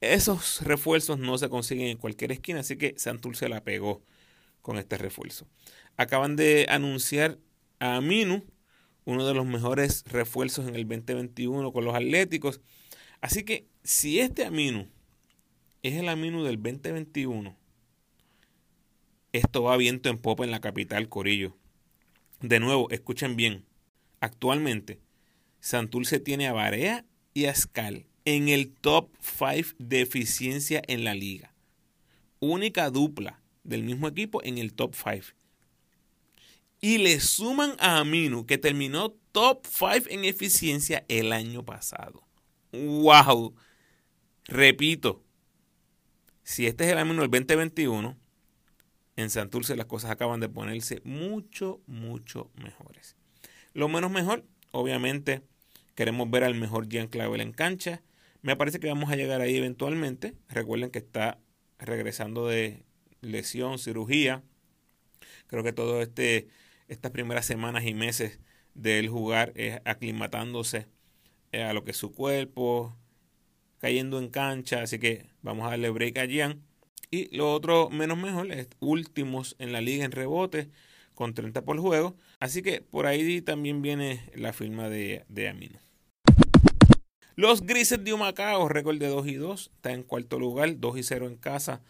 Esos refuerzos no se consiguen en cualquier esquina, así que Santur la pegó con este refuerzo. Acaban de anunciar a Aminu, uno de los mejores refuerzos en el 2021 con los Atléticos. Así que si este Aminu es el Aminu del 2021, esto va viento en popa en la capital, Corillo. De nuevo, escuchen bien. Actualmente, Santurce tiene a Barea y a Scal en el top 5 de eficiencia en la liga. Única dupla del mismo equipo en el top 5. Y le suman a Aminu, que terminó top 5 en eficiencia el año pasado. ¡Wow! Repito, si este es el Aminu del 2021, en Santurce las cosas acaban de ponerse mucho, mucho mejores. Lo menos mejor, obviamente, queremos ver al mejor Jean Clavel en cancha. Me parece que vamos a llegar ahí eventualmente. Recuerden que está regresando de lesión, cirugía. Creo que todo este estas primeras semanas y meses de él jugar es aclimatándose eh, a lo que es su cuerpo, cayendo en cancha, así que vamos a darle break a Gian. Y lo otro menos mejor es últimos en la liga en rebote con 30 por juego. Así que por ahí también viene la firma de, de Amino. Los Grises de Humacao, récord de 2 y 2, está en cuarto lugar, 2 y 0 en casa,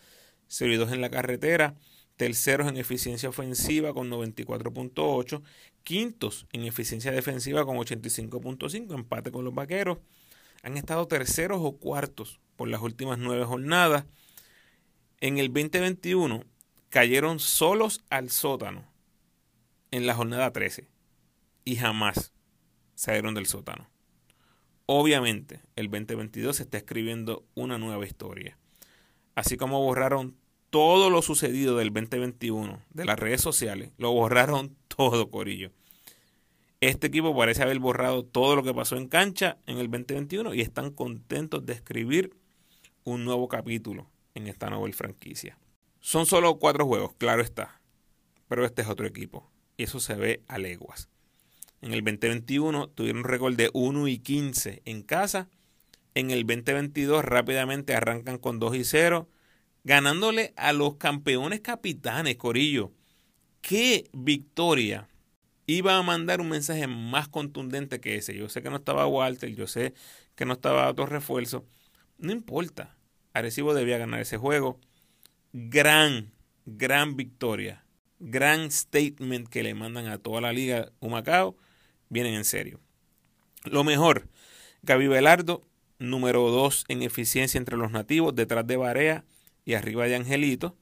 0 y 2 en la carretera. Terceros en eficiencia ofensiva con 94.8. Quintos en eficiencia defensiva con 85.5. Empate con los vaqueros. Han estado terceros o cuartos por las últimas nueve jornadas. En el 2021 cayeron solos al sótano en la jornada 13 y jamás salieron del sótano. Obviamente, el 2022 se está escribiendo una nueva historia. Así como borraron todo lo sucedido del 2021 de las redes sociales, lo borraron todo, Corillo. Este equipo parece haber borrado todo lo que pasó en cancha en el 2021 y están contentos de escribir un nuevo capítulo en esta nueva franquicia. Son solo cuatro juegos, claro está, pero este es otro equipo y eso se ve a leguas. En el 2021 tuvieron un récord de 1 y 15 en casa. En el 2022 rápidamente arrancan con 2 y 0 ganándole a los campeones capitanes, Corillo. ¿Qué victoria iba a mandar un mensaje más contundente que ese? Yo sé que no estaba Walter, yo sé que no estaba otro refuerzo. No importa. Arecibo debía ganar ese juego. Gran, gran victoria. Gran statement que le mandan a toda la liga Humacao. Vienen en serio. Lo mejor, Gaby Velardo, número 2 en eficiencia entre los nativos, detrás de Barea y arriba de Angelito.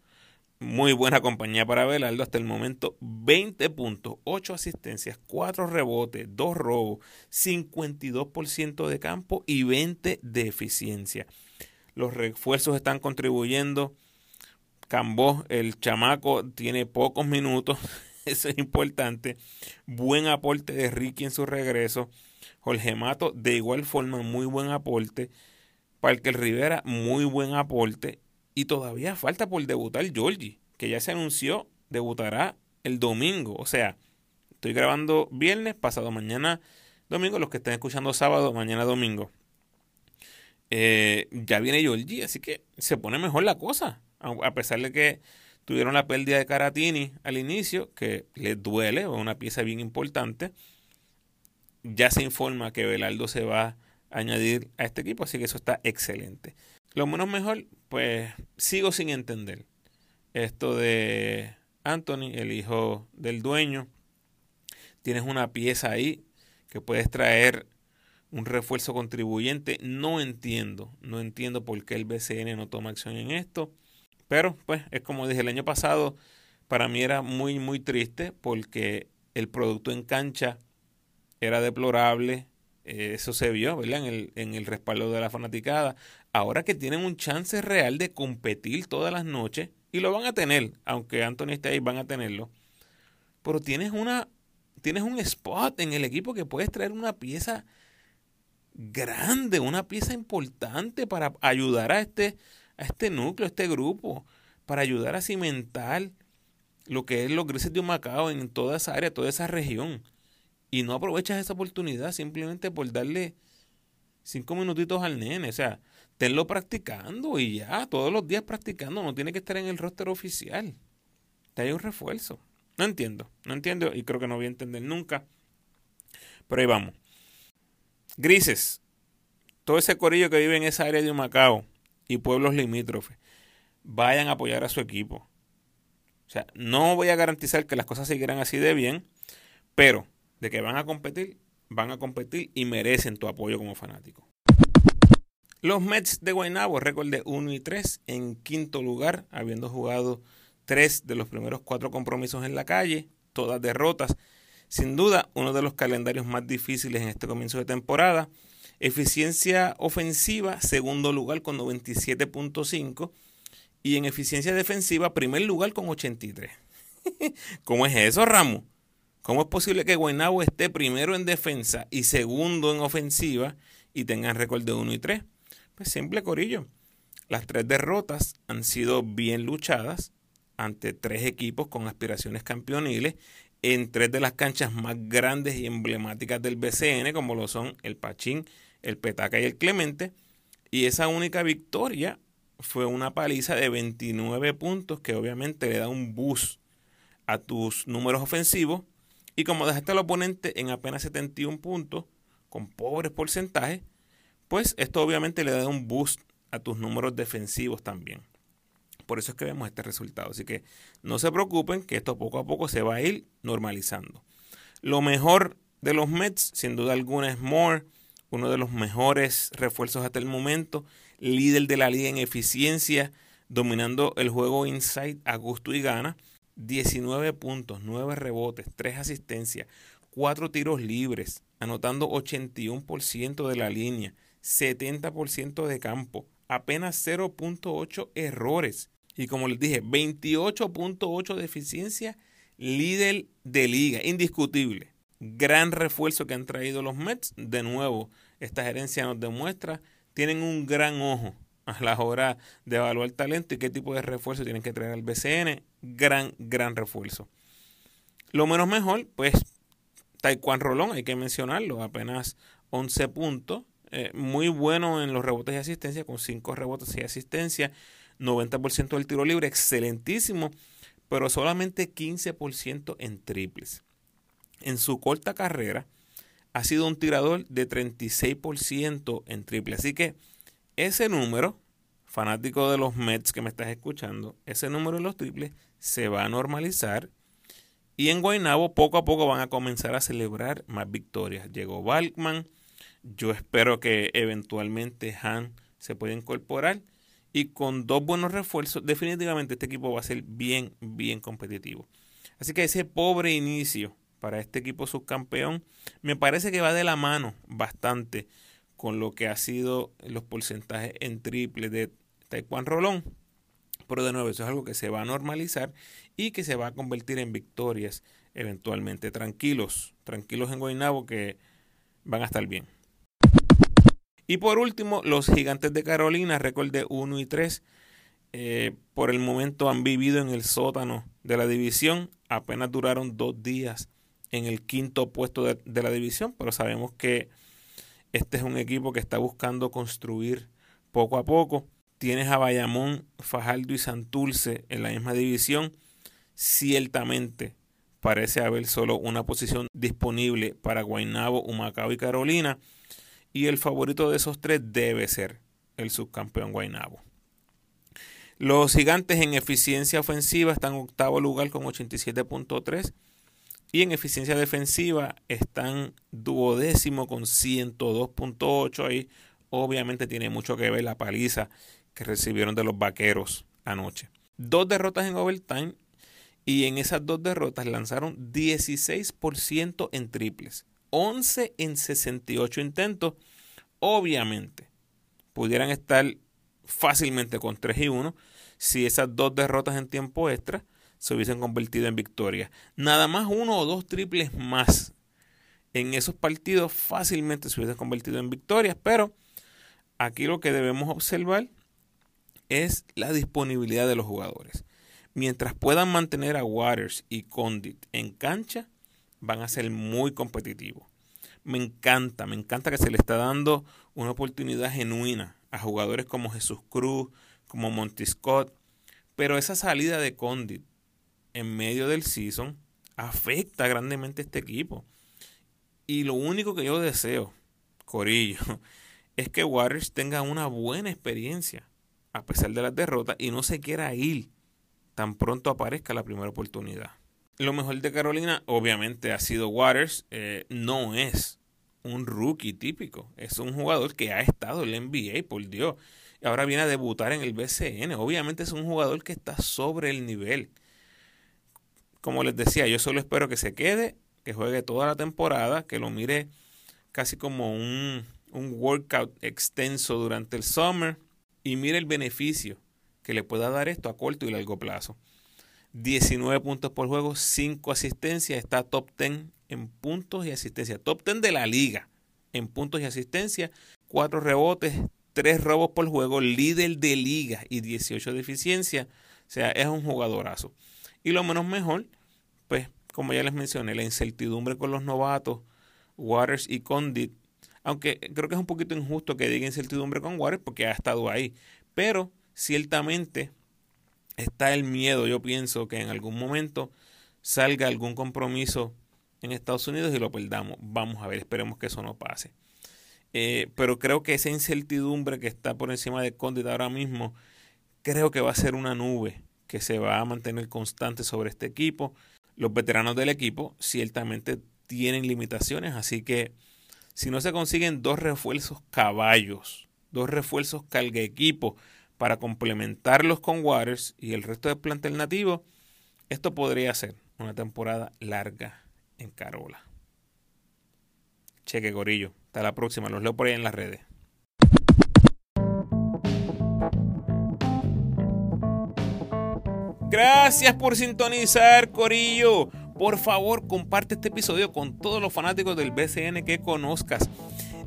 Muy buena compañía para Belardo hasta el momento. 20 puntos, 8 asistencias, 4 rebotes, 2 robos, 52% de campo y 20 de eficiencia. Los refuerzos están contribuyendo. Cambó, el chamaco, tiene pocos minutos. Eso es importante. Buen aporte de Ricky en su regreso. Jorge Mato, de igual forma, muy buen aporte. Parker Rivera, muy buen aporte. Y todavía falta por debutar Georgie, que ya se anunció, debutará el domingo. O sea, estoy grabando viernes, pasado mañana domingo, los que estén escuchando sábado, mañana domingo. Eh, ya viene Georgie, así que se pone mejor la cosa. A pesar de que tuvieron la pérdida de Caratini al inicio, que les duele, o una pieza bien importante. Ya se informa que Velardo se va a añadir a este equipo, así que eso está excelente. Lo menos mejor, pues sigo sin entender esto de Anthony, el hijo del dueño. Tienes una pieza ahí que puedes traer un refuerzo contribuyente. No entiendo, no entiendo por qué el BCN no toma acción en esto. Pero, pues, es como dije el año pasado, para mí era muy, muy triste porque el producto en cancha era deplorable. Eh, eso se vio, ¿verdad? En el, en el respaldo de la fanaticada ahora que tienen un chance real de competir todas las noches, y lo van a tener, aunque Anthony esté ahí, van a tenerlo. Pero tienes una, tienes un spot en el equipo que puedes traer una pieza grande, una pieza importante para ayudar a este, a este núcleo, a este grupo, para ayudar a cimentar lo que es los grises de Macao en toda esa área, toda esa región. Y no aprovechas esa oportunidad simplemente por darle cinco minutitos al nene. O sea, tenlo practicando y ya, todos los días practicando, no tiene que estar en el roster oficial. Te hay un refuerzo. No entiendo, no entiendo y creo que no voy a entender nunca. Pero ahí vamos. Grises, todo ese corillo que vive en esa área de Macao y pueblos limítrofes, vayan a apoyar a su equipo. O sea, no voy a garantizar que las cosas seguirán así de bien, pero de que van a competir, van a competir y merecen tu apoyo como fanático. Los Mets de Guaynabo, récord de 1 y 3 en quinto lugar, habiendo jugado tres de los primeros cuatro compromisos en la calle, todas derrotas. Sin duda, uno de los calendarios más difíciles en este comienzo de temporada. Eficiencia ofensiva, segundo lugar con 97.5. Y en eficiencia defensiva, primer lugar con 83. ¿Cómo es eso, Ramos? ¿Cómo es posible que Guaynabo esté primero en defensa y segundo en ofensiva y tengan récord de 1 y 3? Pues simple corillo. Las tres derrotas han sido bien luchadas ante tres equipos con aspiraciones campeoniles en tres de las canchas más grandes y emblemáticas del BCN, como lo son el Pachín, el Petaca y el Clemente. Y esa única victoria fue una paliza de 29 puntos que obviamente le da un boost a tus números ofensivos. Y como dejaste al oponente en apenas 71 puntos, con pobres porcentajes, pues esto obviamente le da un boost a tus números defensivos también. Por eso es que vemos este resultado. Así que no se preocupen que esto poco a poco se va a ir normalizando. Lo mejor de los Mets, sin duda alguna, es Moore, uno de los mejores refuerzos hasta el momento, líder de la liga en eficiencia, dominando el juego inside a gusto y gana. 19 puntos, 9 rebotes, 3 asistencias, 4 tiros libres, anotando 81% de la línea, 70% de campo, apenas 0.8 errores. Y como les dije, 28.8 de eficiencia, líder de liga, indiscutible. Gran refuerzo que han traído los Mets. De nuevo, esta gerencia nos demuestra, tienen un gran ojo a la hora de evaluar talento y qué tipo de refuerzo tienen que traer al BCN. Gran, gran refuerzo. Lo menos mejor, pues, Taekwondo Rolón, hay que mencionarlo, apenas 11 puntos. Eh, muy bueno en los rebotes y asistencia, con 5 rebotes y asistencia. 90% del tiro libre, excelentísimo, pero solamente 15% en triples. En su corta carrera, ha sido un tirador de 36% en triple. Así que ese número, fanático de los Mets que me estás escuchando, ese número en los triples se va a normalizar. Y en Guaynabo poco a poco van a comenzar a celebrar más victorias. Llegó Balkman. Yo espero que eventualmente Han se pueda incorporar. Y con dos buenos refuerzos, definitivamente este equipo va a ser bien, bien competitivo. Así que ese pobre inicio para este equipo subcampeón, me parece que va de la mano bastante con lo que ha sido los porcentajes en triple de Taekwondo Rolón. Pero de nuevo, eso es algo que se va a normalizar y que se va a convertir en victorias eventualmente. Tranquilos, tranquilos en Guaynabo que van a estar bien. Y por último, los gigantes de Carolina, récord de 1 y 3. Eh, por el momento han vivido en el sótano de la división. Apenas duraron dos días en el quinto puesto de, la división, pero sabemos que este es un equipo que está buscando construir poco a poco. Tienes a Bayamón, Fajardo y Santulce en la misma división. Ciertamente parece haber solo una posición disponible para Guaynabo, Humacao y Carolina. Y el favorito de esos tres debe ser el subcampeón Guaynabo. Los gigantes en eficiencia ofensiva están en octavo lugar con 87.3 y en eficiencia defensiva están duodécimo con 102.8. Ahí obviamente tiene mucho que ver la paliza que recibieron de los vaqueros anoche. Dos derrotas en overtime y en esas dos derrotas lanzaron 16% en triples, 11 en 68 intentos. Obviamente pudieran estar fácilmente con 3 y 1 si esas dos derrotas en tiempo extra se hubiesen convertido en victoria. Nada más uno o dos triples más en esos partidos fácilmente se hubiesen convertido en victorias, pero aquí lo que debemos observar es la disponibilidad de los jugadores. Mientras puedan mantener a Waters y Condit en cancha, van a ser muy competitivos. Me encanta, me encanta que se le está dando una oportunidad genuina a jugadores como Jesús Cruz, como Monty Scott, pero esa salida de Condit en medio del season afecta grandemente a este equipo. Y lo único que yo deseo, Corillo, es que Warriors tenga una buena experiencia a pesar de las derrotas y no se quiera ir tan pronto aparezca la primera oportunidad. Lo mejor de Carolina obviamente ha sido Waters, eh, no es un rookie típico, es un jugador que ha estado en la NBA, por Dios, y ahora viene a debutar en el BCN, obviamente es un jugador que está sobre el nivel como les decía, yo solo espero que se quede, que juegue toda la temporada, que lo mire casi como un, un workout extenso durante el summer y mire el beneficio que le pueda dar esto a corto y largo plazo. 19 puntos por juego, 5 asistencias, está top 10 en puntos y asistencia. Top 10 de la liga en puntos y asistencia, 4 rebotes, 3 robos por juego, líder de liga y 18 de eficiencia. O sea, es un jugadorazo. Y lo menos mejor, pues como ya les mencioné, la incertidumbre con los novatos, Waters y Condit, Aunque creo que es un poquito injusto que diga incertidumbre con Warriors porque ha estado ahí. Pero ciertamente está el miedo, yo pienso que en algún momento salga algún compromiso en Estados Unidos y lo perdamos. Vamos a ver, esperemos que eso no pase. Eh, pero creo que esa incertidumbre que está por encima de Condit ahora mismo, creo que va a ser una nube que se va a mantener constante sobre este equipo. Los veteranos del equipo ciertamente tienen limitaciones, así que si no se consiguen dos refuerzos caballos, dos refuerzos carga equipo para complementarlos con Waters y el resto del plantel nativo, esto podría ser una temporada larga en Carola. Cheque, Gorillo. Hasta la próxima. Los leo por ahí en las redes. Gracias por sintonizar, Corillo. Por favor, comparte este episodio con todos los fanáticos del BCN que conozcas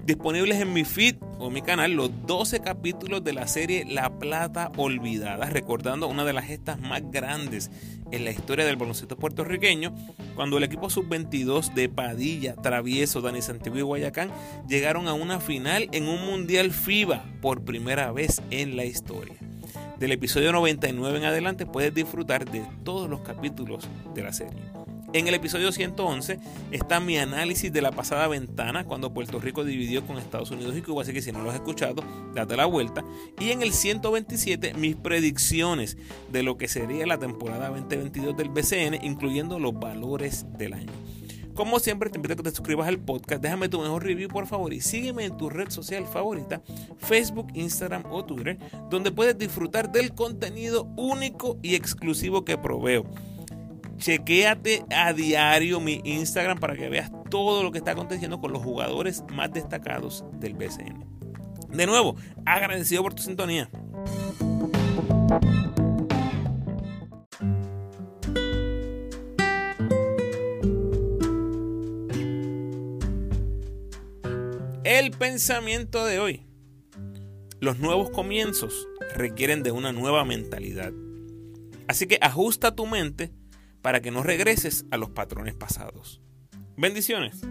disponibles en mi feed o mi canal los 12 capítulos de la serie La Plata Olvidada, recordando una de las gestas más grandes en la historia del baloncesto puertorriqueño, cuando el equipo sub-22 de Padilla, Travieso, Dani Santiago y Guayacán llegaron a una final en un Mundial FIBA por primera vez en la historia. Del episodio 99 en adelante puedes disfrutar de todos los capítulos de la serie. En el episodio 111 está mi análisis de la pasada ventana cuando Puerto Rico dividió con Estados Unidos y Cuba, así que si no lo has escuchado, date la vuelta. Y en el 127 mis predicciones de lo que sería la temporada 2022 del BCN, incluyendo los valores del año. Como siempre, te invito a que te suscribas al podcast, déjame tu mejor review por favor y sígueme en tu red social favorita, Facebook, Instagram o Twitter, donde puedes disfrutar del contenido único y exclusivo que proveo chequéate a diario mi Instagram para que veas todo lo que está aconteciendo con los jugadores más destacados del BCN. De nuevo, agradecido por tu sintonía. El pensamiento de hoy. Los nuevos comienzos requieren de una nueva mentalidad. Así que ajusta tu mente para que no regreses a los patrones pasados. Bendiciones.